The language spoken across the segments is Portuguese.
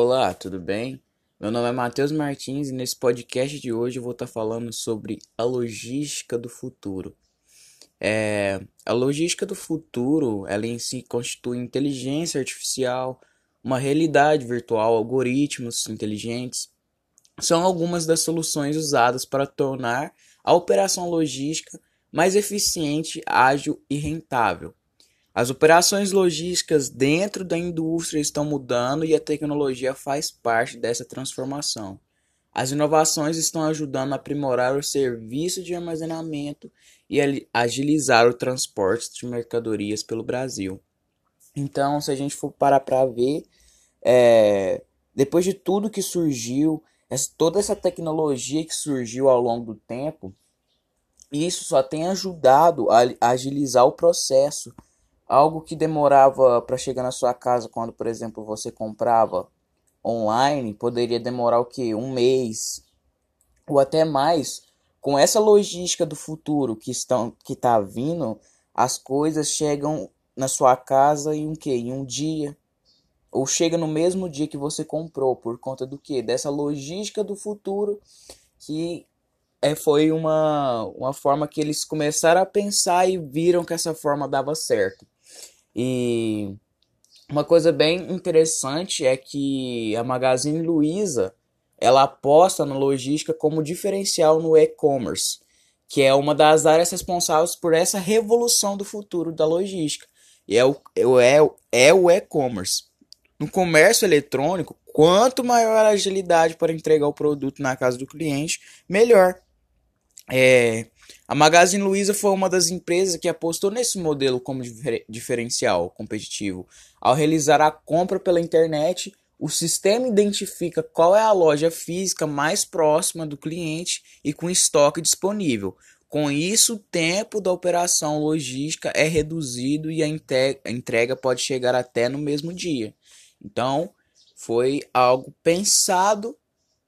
Olá, tudo bem? Meu nome é Matheus Martins e nesse podcast de hoje eu vou estar falando sobre a logística do futuro. É, a logística do futuro, ela em si constitui inteligência artificial, uma realidade virtual, algoritmos inteligentes. São algumas das soluções usadas para tornar a operação logística mais eficiente, ágil e rentável. As operações logísticas dentro da indústria estão mudando e a tecnologia faz parte dessa transformação. As inovações estão ajudando a aprimorar o serviço de armazenamento e agilizar o transporte de mercadorias pelo Brasil. Então, se a gente for parar para ver, é, depois de tudo que surgiu, essa, toda essa tecnologia que surgiu ao longo do tempo, isso só tem ajudado a agilizar o processo Algo que demorava para chegar na sua casa quando, por exemplo, você comprava online, poderia demorar o que? Um mês ou até mais. Com essa logística do futuro que estão que está vindo, as coisas chegam na sua casa em um que? Em um dia. Ou chega no mesmo dia que você comprou, por conta do que? Dessa logística do futuro que é, foi uma, uma forma que eles começaram a pensar e viram que essa forma dava certo. E uma coisa bem interessante é que a Magazine Luiza ela aposta na logística como diferencial no e-commerce, que é uma das áreas responsáveis por essa revolução do futuro da logística. E é o, é, é o e-commerce. No comércio eletrônico, quanto maior a agilidade para entregar o produto na casa do cliente, melhor. É, a Magazine Luiza foi uma das empresas que apostou nesse modelo como diferencial competitivo. Ao realizar a compra pela internet, o sistema identifica qual é a loja física mais próxima do cliente e com estoque disponível. Com isso, o tempo da operação logística é reduzido e a entrega pode chegar até no mesmo dia. Então, foi algo pensado,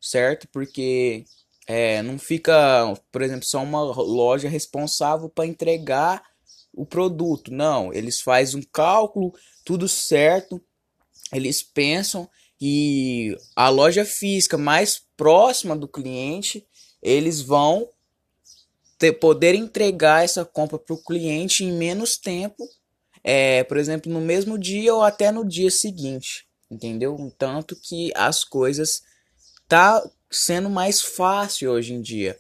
certo? Porque é, não fica, por exemplo, só uma loja responsável para entregar o produto. Não, eles fazem um cálculo, tudo certo. Eles pensam que a loja física mais próxima do cliente, eles vão ter, poder entregar essa compra para o cliente em menos tempo, é, por exemplo, no mesmo dia ou até no dia seguinte, entendeu? Tanto que as coisas tá sendo mais fácil hoje em dia.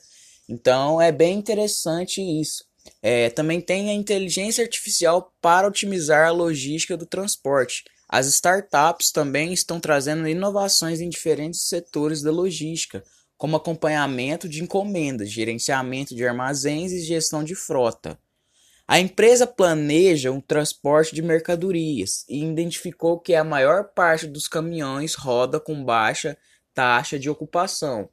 Então é bem interessante isso. É, também tem a inteligência artificial para otimizar a logística do transporte. As startups também estão trazendo inovações em diferentes setores da logística, como acompanhamento de encomendas, gerenciamento de armazéns e gestão de frota. A empresa planeja um transporte de mercadorias e identificou que a maior parte dos caminhões roda com baixa taxa de ocupação.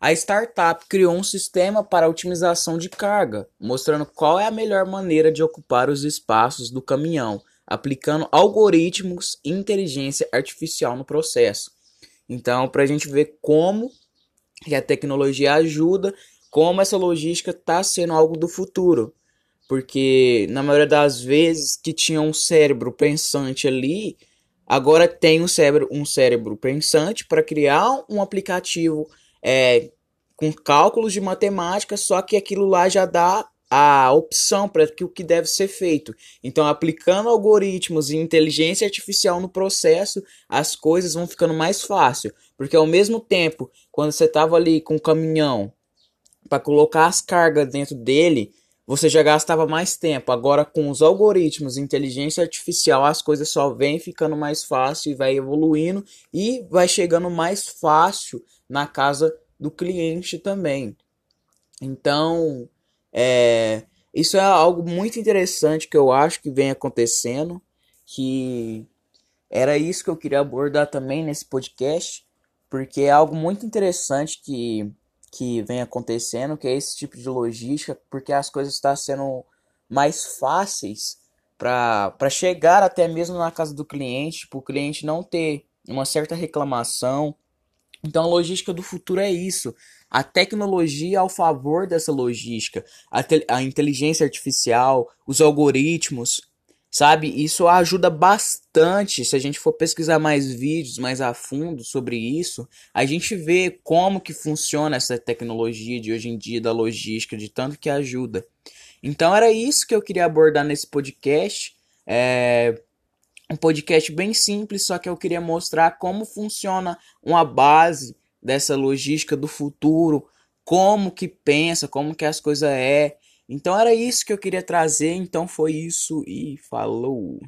A startup criou um sistema para otimização de carga, mostrando qual é a melhor maneira de ocupar os espaços do caminhão, aplicando algoritmos e inteligência artificial no processo. Então, para a gente ver como que a tecnologia ajuda, como essa logística está sendo algo do futuro. Porque na maioria das vezes que tinha um cérebro pensante ali, agora tem um cérebro, um cérebro pensante para criar um aplicativo é, com cálculos de matemática, só que aquilo lá já dá a opção para o que deve ser feito. Então, aplicando algoritmos e inteligência artificial no processo, as coisas vão ficando mais fácil, porque ao mesmo tempo, quando você estava ali com o caminhão para colocar as cargas dentro dele, você já gastava mais tempo. Agora, com os algoritmos, inteligência artificial, as coisas só vêm ficando mais fácil e vai evoluindo e vai chegando mais fácil na casa do cliente também. Então, é, isso é algo muito interessante que eu acho que vem acontecendo, que era isso que eu queria abordar também nesse podcast, porque é algo muito interessante que que vem acontecendo, que é esse tipo de logística, porque as coisas estão sendo mais fáceis para chegar até mesmo na casa do cliente, para o cliente não ter uma certa reclamação. Então a logística do futuro é isso. A tecnologia ao favor dessa logística, a, a inteligência artificial, os algoritmos, Sabe, isso ajuda bastante. Se a gente for pesquisar mais vídeos mais a fundo sobre isso, a gente vê como que funciona essa tecnologia de hoje em dia da logística, de tanto que ajuda. Então era isso que eu queria abordar nesse podcast. É um podcast bem simples, só que eu queria mostrar como funciona uma base dessa logística do futuro, como que pensa, como que as coisas é. Então era isso que eu queria trazer, então foi isso e falou.